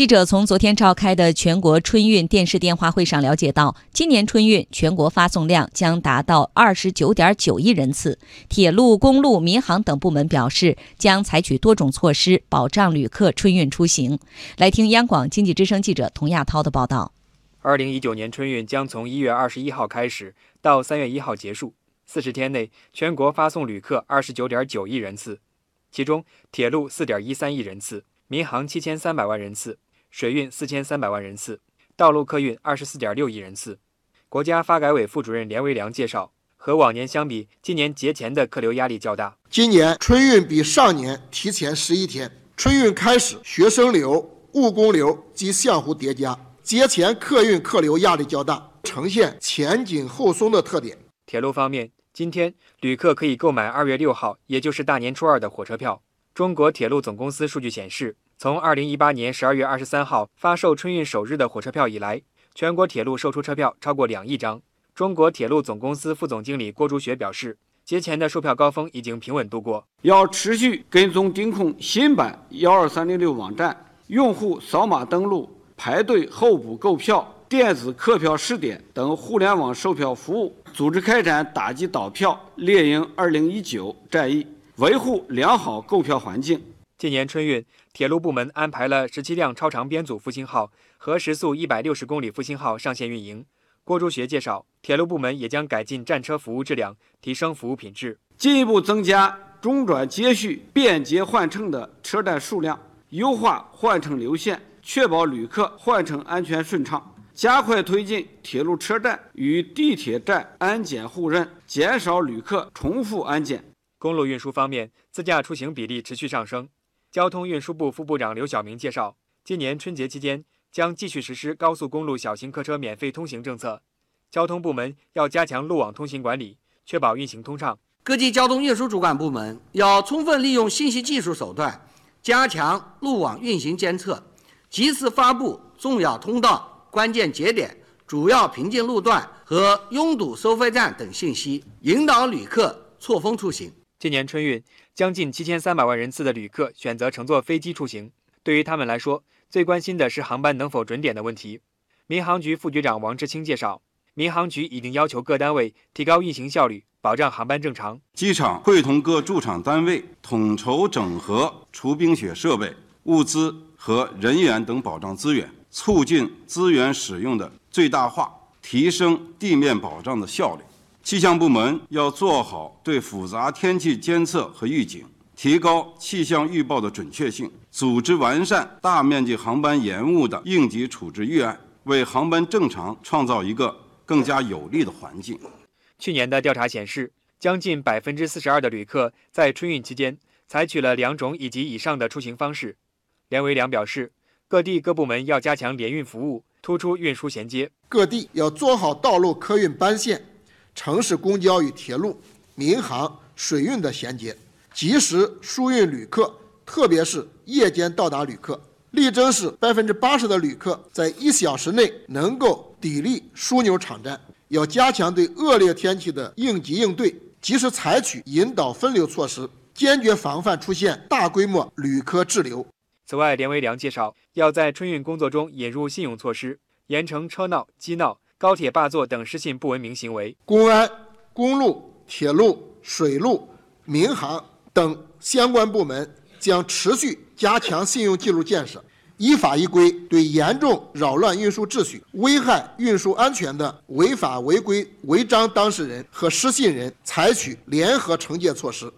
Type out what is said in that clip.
记者从昨天召开的全国春运电视电话会上了解到，今年春运全国发送量将达到二十九点九亿人次。铁路、公路、民航等部门表示，将采取多种措施保障旅客春运出行。来听央广经济之声记者童亚涛的报道。二零一九年春运将从一月二十一号开始，到三月一号结束。四十天内，全国发送旅客二十九点九亿人次，其中铁路四点一三亿人次，民航七千三百万人次，水运四千三百万人次，道路客运二十四点六亿人次。国家发改委副主任连维良介绍，和往年相比，今年节前的客流压力较大。今年春运比上年提前十一天，春运开始，学生流、务工流及相互叠加。节前客运客流压力较大，呈现前紧后松的特点。铁路方面，今天旅客可以购买二月六号，也就是大年初二的火车票。中国铁路总公司数据显示，从二零一八年十二月二十三号发售春运首日的火车票以来，全国铁路售出车票超过两亿张。中国铁路总公司副总经理郭竹学表示，节前的售票高峰已经平稳度过，要持续跟踪盯控新版幺二三零六网站，用户扫码登录。排队候补购票、电子客票试点等互联网售票服务，组织开展打击倒票、猎鹰二零一九战役，维护良好购票环境。今年春运，铁路部门安排了十七辆超长编组复兴号和时速一百六十公里复兴号上线运营。郭竹学介绍，铁路部门也将改进站车服务质量，提升服务品质，进一步增加中转接续、便捷换乘的车站数量，优化换乘流线。确保旅客换乘安全顺畅，加快推进铁路车站与地铁站安检互认，减少旅客重复安检。公路运输方面，自驾出行比例持续上升。交通运输部副部长刘晓明介绍，今年春节期间将继续实施高速公路小型客车免费通行政策，交通部门要加强路网通行管理，确保运行通畅。各级交通运输主管部门要充分利用信息技术手段，加强路网运行监测。及时发布重要通道、关键节点、主要瓶颈路段和拥堵收费站等信息，引导旅客错峰出行。今年春运，将近七千三百万人次的旅客选择乘坐飞机出行。对于他们来说，最关心的是航班能否准点的问题。民航局副局长王志清介绍，民航局已经要求各单位提高运行效率，保障航班正常。机场会同各驻场单位统筹整合除冰雪设备、物资。和人员等保障资源，促进资源使用的最大化，提升地面保障的效率。气象部门要做好对复杂天气监测和预警，提高气象预报的准确性，组织完善大面积航班延误的应急处置预案，为航班正常创造一个更加有利的环境。去年的调查显示，将近百分之四十二的旅客在春运期间采取了两种以及以上的出行方式。梁维良表示，各地各部门要加强联运服务，突出运输衔接。各地要做好道路客运班线、城市公交与铁路、民航、水运的衔接，及时疏运旅客，特别是夜间到达旅客，力争使百分之八十的旅客在一小时内能够砥砺枢纽场站。要加强对恶劣天气的应急应对，及时采取引导分流措施，坚决防范出现大规模旅客滞留。此外，连维良介绍，要在春运工作中引入信用措施，严惩车闹、机闹、高铁霸座等失信不文明行为。公安、公路、铁路、水路、民航等相关部门将持续加强信用记录建设，依法依规对严重扰乱运输秩序、危害运输安全的违法违规违章当事人和失信人采取联合惩戒措施。